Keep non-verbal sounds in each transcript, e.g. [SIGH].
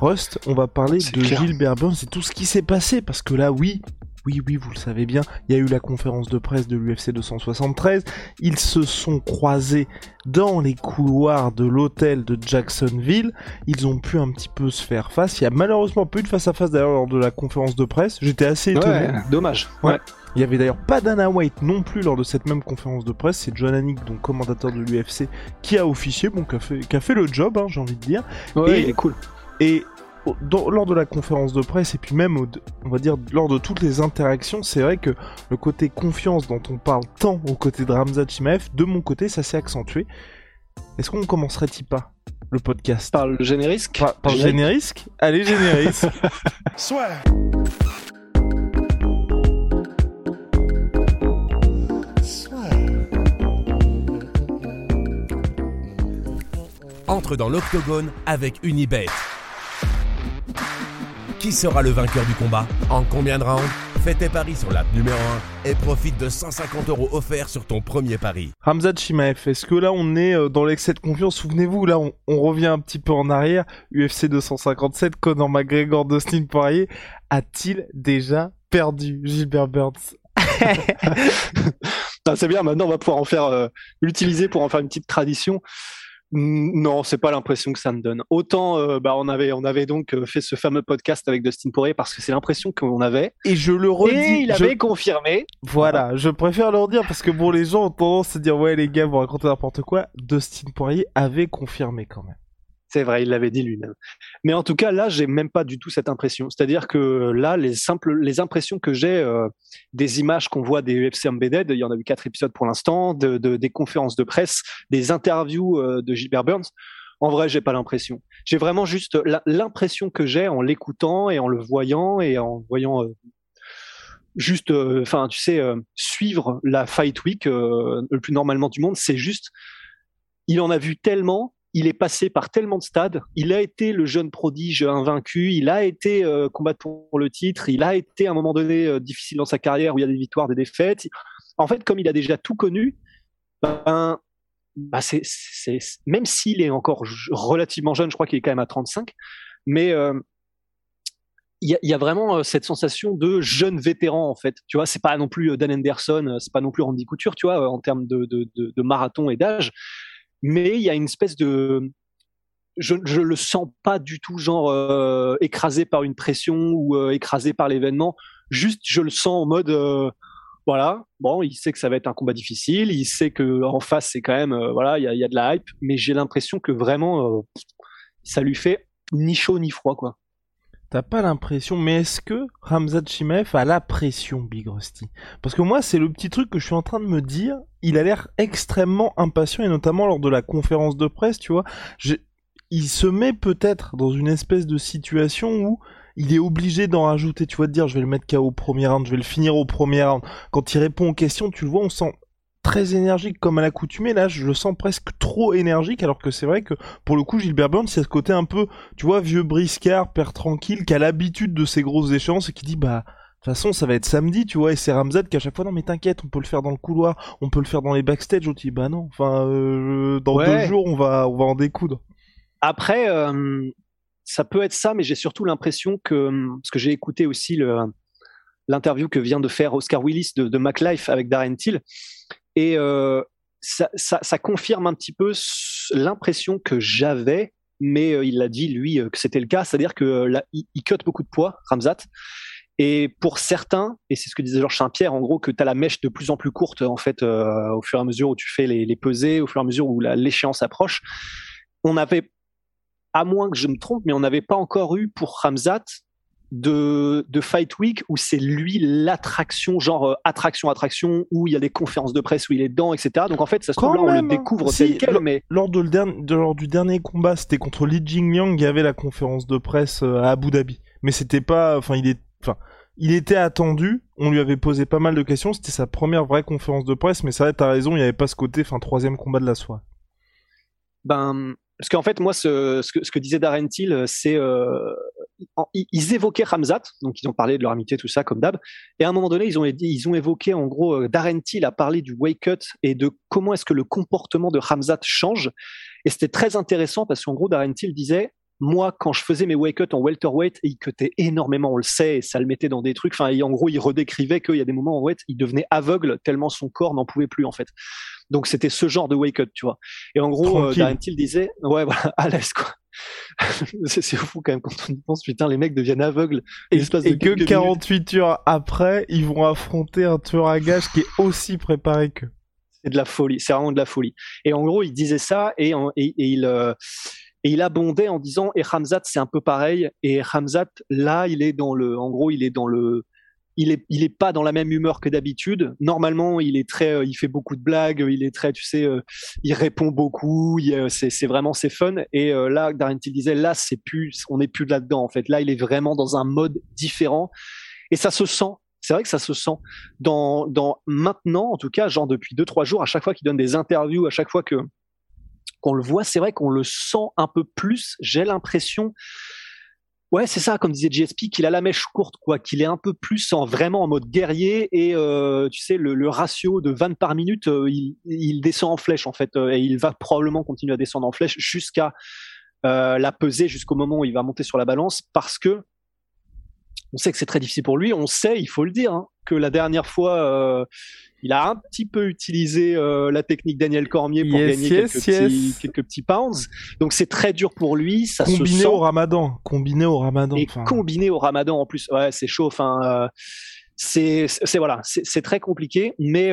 Rust, on va parler de clair. Gilbert Burns et tout ce qui s'est passé parce que là, oui, oui, oui, vous le savez bien, il y a eu la conférence de presse de l'UFC 273. Ils se sont croisés dans les couloirs de l'hôtel de Jacksonville. Ils ont pu un petit peu se faire face. Il y a malheureusement pas eu de face à face d'ailleurs lors de la conférence de presse. J'étais assez étonné. Ouais, dommage. Ouais. Ouais. Il y avait d'ailleurs pas Dana White non plus lors de cette même conférence de presse. C'est John Anik, donc commandateur de l'UFC, qui a officié, bon, qui a fait, qui a fait le job, hein, j'ai envie de dire. Ouais, Et- il est cool. Et dans- lors de la conférence de presse, et puis même, on va dire, lors de toutes les interactions, c'est vrai que le côté confiance dont on parle tant aux côtés de Ramzat Chimaev, de mon côté, ça s'est accentué. Est-ce qu'on commencerait-il pas le podcast? Par le générisque? par, par Générique. générisque Allez, générisque [LAUGHS] entre dans l'octogone avec Unibet. Qui sera le vainqueur du combat En combien de rounds Fais tes paris sur l'app numéro 1 et profite de 150 euros offerts sur ton premier pari. Ramzat Chimaev, est-ce que là on est euh, dans l'excès de confiance? Souvenez-vous, là on, on revient un petit peu en arrière. UFC 257, Conor McGregor, Dustin Poirier, a-t-il déjà perdu? Gilbert Burns [LAUGHS] Ah, c'est bien, maintenant on va pouvoir en faire euh, l'utiliser pour en faire une petite tradition. Non, c'est pas l'impression que ça me donne. Autant, euh, bah, on avait, on avait donc euh, fait ce fameux podcast avec Dustin Poirier parce que c'est l'impression qu'on avait. Et je le redis, Et il je- avait confirmé. voilà, je préfère le redire parce que bon, les gens ont tendance à dire ouais les gars vous racontez n'importe quoi. Dustin Poirier avait confirmé quand même. C'est vrai, il l'avait dit lui-même. Mais en tout cas, là, j'ai même pas du tout cette impression. C'est-à-dire que là, les simples, les impressions que j'ai euh, des images qu'on voit des UFC Embedded, il y en a eu quatre épisodes pour l'instant, de, de- des conférences de presse, des interviews euh, de Gilbert Burns. En vrai, j'ai pas l'impression. J'ai vraiment juste l'impression que j'ai en l'écoutant et en le voyant et en voyant euh, juste, enfin, tu sais, suivre la Fight Week le plus normalement du monde. C'est juste, il en a vu tellement il est passé par tellement de stades, il a été le jeune prodige invaincu, il a été euh, combattant pour le titre, il a été à un moment donné euh, difficile dans sa carrière où il y a des victoires, des défaites. En fait, comme il a déjà tout connu, ben, bah même s'il est encore relativement jeune, je crois qu'il est quand même à 35, mais euh, il y, a, vraiment cette sensation de jeune vétéran en fait. Tu vois, c'est pas non plus Dan Anderson, euh, c'est pas non plus Randy Couture, tu vois, en termes de marathon et d'âge mais il y a une espèce de je je le sens pas du tout genre euh, écrasé par une pression ou euh, écrasé par l'événement. Juste je le sens en mode euh, voilà bon il sait que ça va être un combat difficile il sait que en face c'est quand même voilà il y a, y a de la hype mais j'ai l'impression que vraiment ça lui fait ni chaud ni froid quoi T'as pas l'impression, mais est-ce que Ramzat Chimaev a la pression, Big Rusty? Parce que moi, c'est le petit truc que je suis en train de me dire. Il a l'air extrêmement impatient, et notamment lors de la conférence de presse, tu vois. Il se met peut-être dans une espèce de situation où il est obligé d'en rajouter, tu vois, de dire je vais le mettre KO au premier round, je vais le finir au premier round. Quand il répond aux questions, tu le vois, on sent très énergique comme à l'accoutumée. Là, je le sens presque trop énergique, alors que c'est vrai que pour le coup, Gilbert Burns, a ce côté un peu tu vois, vieux briscard, père tranquille, qui a l'habitude de ces grosses échéances et qui dit, bah, de toute façon, ça va être samedi, tu vois, et c'est Ramzat qui à chaque fois, non mais t'inquiète, on peut le faire dans le couloir, on peut le faire dans les backstage, il dit, bah non, enfin, euh, dans Ouais. deux jours, on va, on va en découdre. Après, euh, ça peut être ça, mais j'ai surtout l'impression que, parce que j'ai écouté aussi l'interview que vient de faire Oscar Willis de, de MacLife avec Darren Till, et euh, ça, ça, confirme un petit peu l'impression que j'avais, mais euh, il l'a dit lui euh, que c'était le cas, c'est-à-dire que il, il cut beaucoup de poids, Ramzat. Et pour certains, et c'est ce que disait Georges Saint-Pierre, en gros, que tu as la mèche de plus en plus courte, en fait, au fur et à mesure où tu fais les, pesées, au fur et à mesure où l'échéance approche. On avait à moins que je me trompe, mais on n'avait pas encore eu pour Ramzat de, de Fight Week où c'est lui l'attraction, genre euh, attraction, attraction, où il y a des conférences de presse où il est dedans, etc. Donc en fait, ça se trouve là, on le hein. découvre Si, tel quel, mais Lors, de le derni- de- lors du dernier combat, c'était contre Li Jingliang, il y avait la conférence de presse euh, à Abu Dhabi. Mais c'était pas, enfin, il est, enfin, il était attendu. On lui avait posé pas mal de questions. C'était sa première vraie conférence de presse. Mais c'est vrai, t'as raison, il y avait pas ce côté, enfin, troisième combat de la soirée. Ben, parce qu'en fait, moi, ce, ce, que, ce que disait Darren Till, c'est euh, ils évoquaient Ramzat, donc ils ont parlé de leur amitié, tout ça, comme d'hab. Et à un moment donné, ils ont, ils ont évoqué, en gros, euh, Darren Till a parlé du wake cut et de comment est-ce que le comportement de Ramzat change. Et c'était très intéressant parce qu'en gros, Darren Till disait, moi, quand je faisais mes wake cut en welterweight, il cutait énormément, on le sait, et ça le mettait dans des trucs. Enfin, et en gros, il redécrivait qu'il y a des moments en weight, il devenait aveugle tellement son corps n'en pouvait plus, en fait. Donc c'était ce genre de wake cut, tu vois. Et en gros, euh. Darren Till disait, [LAUGHS] ouais, voilà, à l'aise, quoi. [LAUGHS] c'est fou quand même quand on y pense, putain, les mecs deviennent aveugles. Et, l'espace de et que quelques minutes. 48 heures après, ils vont affronter un tueur à gages qui est aussi préparé que. C'est de la folie, c'est vraiment de la folie. Et en gros, il disait ça et, en- et, et il euh, et il abondait en disant et Hamzat c'est un peu pareil et Hamzat là il est dans le en gros il est dans le il est il est pas dans la même humeur que d'habitude. Normalement, il est très euh, il fait beaucoup de blagues, il est très tu sais euh, il répond beaucoup, euh, c'est c'est vraiment c'est fun et là Darren Till disait là c'est plus on n'est plus là-dedans en fait. Là, il est vraiment dans un mode différent et ça se sent. C'est vrai que ça se sent dans, dans maintenant, en tout cas, genre depuis deux trois jours, à chaque fois qu'il donne des interviews, à chaque fois que qu'on le voit, c'est vrai qu'on le sent un peu plus. J'ai l'impression, ouais, c'est ça, comme disait GSP, qu'il a la mèche courte, quoi, qu'il est un peu plus en vraiment en mode guerrier et euh, tu sais le, ratio de 20 par minute, euh, il, il descend en flèche en fait euh, et il va probablement continuer à descendre en flèche jusqu'à la peser jusqu'au moment où il va monter sur la balance parce que on sait que c'est très difficile pour lui. On sait, il faut le dire, hein, que la dernière fois, euh, il a un petit peu utilisé euh, la technique Daniel Cormier pour Yes, gagner yes, quelques, yes. Petits, quelques petits pounds. Donc c'est très dur pour lui. Ça se Combiné sent. au ramadan. Combiné au ramadan. et combiné au Ramadan en plus. Ouais, c'est chaud. Enfin, euh, c'est voilà, c'est très compliqué. Mais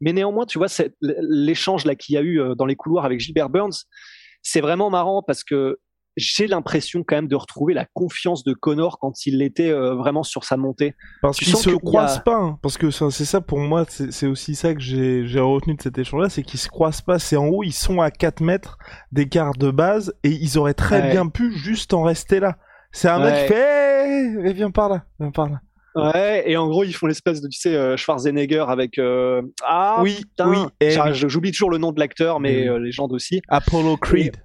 Mais néanmoins, tu vois, l'échange là qu'il y a eu euh, dans les couloirs avec Gilbert Burns, c'est vraiment marrant parce que j'ai l'impression quand même de retrouver la confiance de Connor quand il était euh, vraiment sur sa montée. Parce qu'ils se a- croisent pas, hein. parce que c'est ça pour moi, c'est aussi ça que j'ai retenu de cet échange-là, c'est qu'ils se croisent pas. C'est en haut, ils sont à 4 mètres d'écart de base et ils auraient très Ouais. bien pu juste en rester là. C'est un mec Ouais. qui fait eh, viens par là, viens par là. Ouais, et en gros, ils font l'espèce de, tu sais, euh, Schwarzenegger avec. euh, Ah, oui, putain, oui, et J'arrive- J'oublie toujours le nom de l'acteur, mais Oui. euh, les gens aussi. Apollo Creed.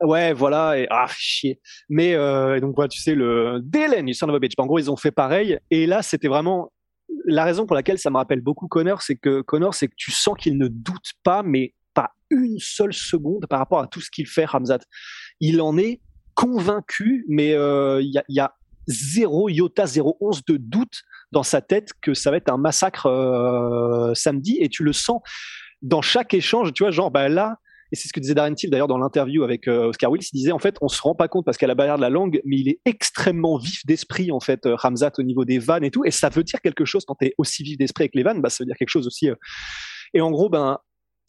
Ouais, voilà, et ah, chier. Mais euh, donc, voilà, tu sais, le Dylan, you son of a bitch. En gros, ils ont fait pareil. Et là, c'était vraiment la raison pour laquelle ça me rappelle beaucoup Connor, c'est que Connor, c'est que tu sens qu'il ne doute pas, mais pas une seule seconde par rapport à tout ce qu'il fait, Ramzat. Il en est convaincu, mais euh, il y, a, il y a zéro iota, zéro once de doute dans sa tête que ça va être un massacre euh, samedi, et tu le sens dans chaque échange, tu vois, genre, bah là, et c'est ce que disait Darren Till d'ailleurs dans l'interview avec euh, Oscar Wills. Il disait en fait, on se rend pas compte parce qu'à la barrière de la langue, mais il est extrêmement vif d'esprit en fait, euh, Ramzat au niveau des vannes et tout. Et ça veut dire quelque chose quand t'es aussi vif d'esprit avec les vannes, bah ça veut dire quelque chose aussi. euh. Et en gros, ben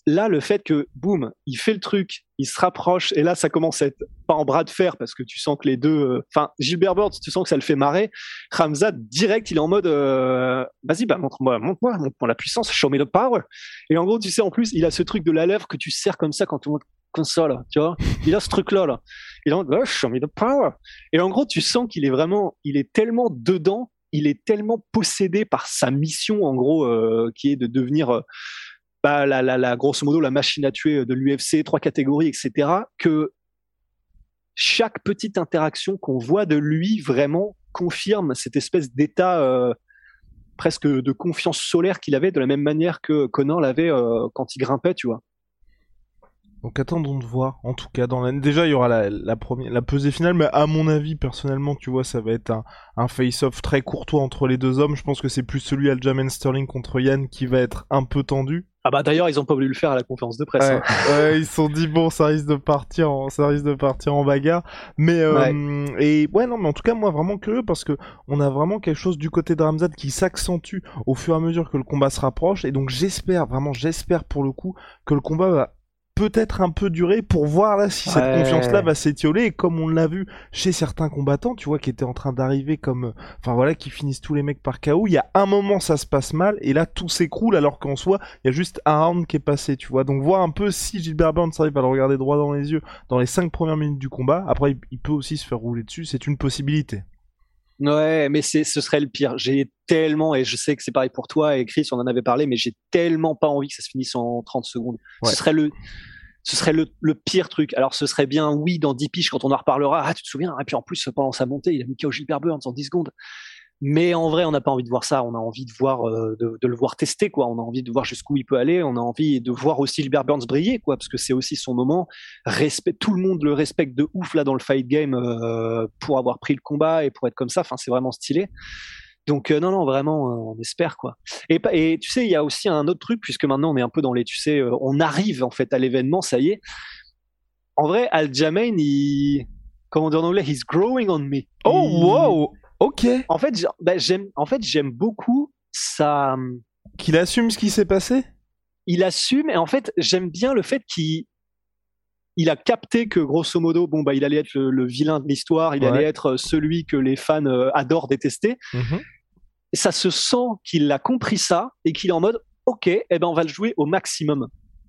là, le fait que boum, il fait le truc, il se rapproche, et là, ça commence à être pas en bras de fer parce que tu sens que les deux, euh, enfin Gilbert Burns, tu sens que ça le fait marrer. Ramzat direct, il est en mode, euh, vas-y, bah montre-moi, montre-moi, montre-moi la puissance, show me the power. Et en gros, tu sais, en plus, il a ce truc de la lèvre que tu serres comme ça quand tout le monde comme ça, là, tu vois. Il a ce truc-là, là. Il est en mode, oh, show me the power. Et en gros, tu sens qu'il est vraiment, il est tellement dedans, il est tellement possédé par sa mission, en gros, euh, qui est de devenir, bah, la, la, la, grosso modo, la machine à tuer de l'UFC, trois catégories, etc., que chaque petite interaction qu'on voit de lui vraiment confirme cette espèce d'état euh, presque de confiance solaire qu'il avait de la même manière que Connor l'avait euh, quand il grimpait, tu vois. Donc attendons de voir. En tout cas, dans la... déjà il y aura la, la première, la pesée finale, mais à mon avis, personnellement, tu vois, ça va être un, un face-off très courtois entre les deux hommes. Je pense que c'est plus celui Aljamain Sterling contre Yann qui va être un peu tendu. Ah bah d'ailleurs, ils ont pas voulu le faire à la conférence de presse. Ouais, hein. ouais, ils se sont dit bon, ça risque de partir, en, ça risque de partir en bagarre. Mais euh, et ouais, non, mais en tout cas, moi vraiment curieux parce que on a vraiment quelque chose du côté de Ramzad qui s'accentue au fur et à mesure que le combat se rapproche. Et donc j'espère vraiment, j'espère pour le coup que le combat va peut-être un peu durer pour voir là si cette confiance-là va s'étioler et comme on l'a vu chez certains combattants, tu vois, qui étaient en train d'arriver comme, euh, enfin voilà, qui finissent tous les mecs par KO. Il y a un moment ça se passe mal et là tout s'écroule alors qu'en soi il y a juste un round qui est passé, tu vois. Donc voir un peu si Gilbert Burns arrive à le regarder droit dans les yeux dans les cinq premières minutes du combat. Après il peut aussi se faire rouler dessus, c'est une possibilité. Ouais, mais c'est, ce serait le pire. J'ai tellement, et je sais que c'est pareil pour toi et Chris, on en avait parlé, mais j'ai tellement pas envie que ça se finisse en 30 secondes. Ouais. Ce serait le, ce serait le, le pire truc. Alors, ce serait bien, oui, dans 10 piges, quand on en reparlera. Ah, tu te souviens? Et puis, en plus, pendant sa montée, il a mis KO Gilbert Burns en 10 secondes. Mais en vrai, on n'a pas envie de voir ça. On a envie de voir, euh, de, de le voir tester, quoi. On a envie de voir jusqu'où il peut aller. On a envie de voir aussi Gilbert Burns briller, quoi, parce que c'est aussi son moment. Respect, tout le monde le respecte de ouf là dans le fight game euh, pour avoir pris le combat et pour être comme ça. Enfin, c'est vraiment stylé. Donc euh, non, non, vraiment, euh, on espère quoi. Et, tu sais, il y a aussi un autre truc puisque maintenant on est un peu dans les, tu sais, euh, on arrive en fait à l'événement, ça y est. En vrai, Aljamain, il, comment dit en anglais, he's growing on me. Oh wow, ok. En fait, bah, j'aime, en fait, j'aime beaucoup ça. Qu'il assume ce qui s'est passé? il assume et en fait j'aime bien le fait qu'il il a capté que grosso modo bon bah il allait être le, le vilain de l'histoire il Ouais. allait être euh, celui que les fans euh, adorent détester Mhm. ça se sent qu'il a compris ça et qu'il est en mode ok eh ben on va le jouer au maximum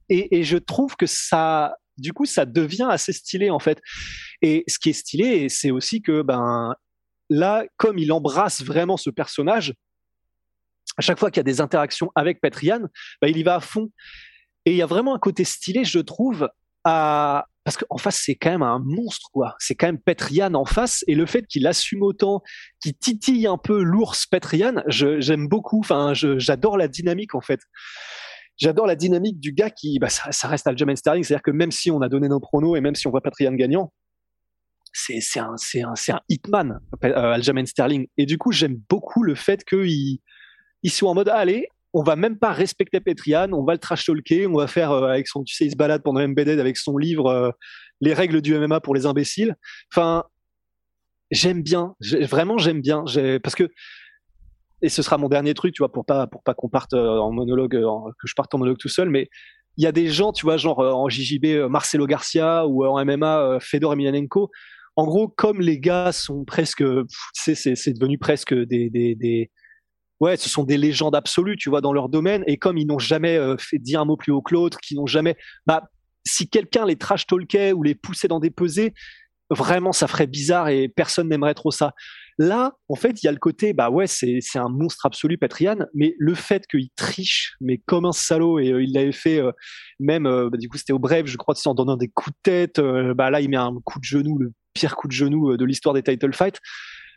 et, et je trouve que ça du coup ça devient assez stylé en fait et ce qui est stylé c'est aussi que ben là comme il embrasse vraiment ce personnage à chaque fois qu'il y a des interactions avec Petrian, bah, il y va à fond. Et il y a vraiment un côté stylé, je trouve, parce qu'en face, c'est quand même un monstre, quoi. C'est quand même Petrian en face, et le fait qu'il assume autant, qu'il titille un peu l'ours Petrian, j'aime beaucoup. Enfin, j'adore la dynamique, en fait. J'adore la dynamique du gars qui, bah, ça, ça reste Aljamain Sterling, c'est-à-dire que même si on a donné nos pronos et même si on voit Petrian gagnant, c'est un un un hitman, euh, Aljamain Sterling. Et du coup, j'aime beaucoup le fait qu'il ils sont en mode allez, on va même pas respecter Petrian, on va le trash talker, on va faire euh, avec son, tu sais, il se balade pendant MBD avec son livre euh, Les règles du MMA pour les imbéciles. Enfin, j'aime bien, vraiment j'aime bien, parce que et ce sera mon dernier truc, tu vois, pour pas pour pas qu'on parte en monologue, que je parte en monologue tout seul, mais il y a des gens, tu vois, genre en JJB, Marcelo Garcia ou en MMA, Fedor Emelianenko. En gros, comme les gars sont presque, c'est devenu presque des, ouais, ce sont des légendes absolues, tu vois, dans leur domaine. Et comme ils n'ont jamais euh, fait dire un mot plus haut que l'autre, qui n'ont jamais, bah, si quelqu'un les trash talkait ou les poussait dans des pesées, vraiment, ça ferait bizarre et personne n'aimerait trop ça. Là, en fait, il y a le côté, bah ouais, c'est un monstre absolu, Petrian, mais le fait qu'il triche, mais comme un salaud, et euh, il l'avait fait euh, même, euh, bah, du coup, c'était au bref, je crois, en donnant des coups de tête, bah là, il met un coup de genou, pire coup de genou euh, de l'histoire des title fights.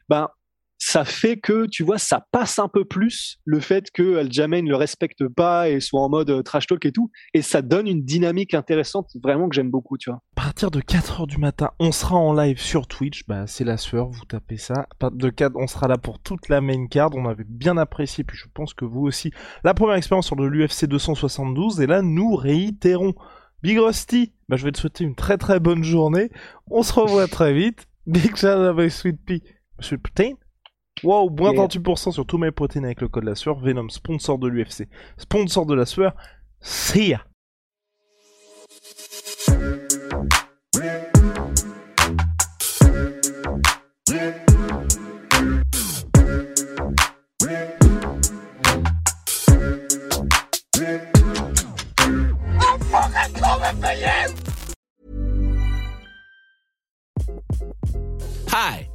Ben, ça fait que, tu vois, ça passe un peu plus le fait que Aljamain le respecte pas et soit en mode euh, trash talk et tout. Et ça donne une dynamique intéressante, vraiment que j'aime beaucoup, tu vois. À partir de 4h du matin, on sera en live sur Twitch, bah c'est la sueur, vous tapez ça. De 4, on sera là pour toute la main card, on avait bien apprécié, puis je pense que vous aussi. La première expérience sur de l'UFC 272, et là nous réitérons. Big Rusty, bah je vais te souhaiter une très très bonne journée. On se revoit très vite. Big shout out à Sweet Pea. Sweet Protein Wow, moins Yeah. 38% sur tous mes protéines avec le code la sueur. Venom, sponsor de l'UFC, sponsor de la sueur. See ya!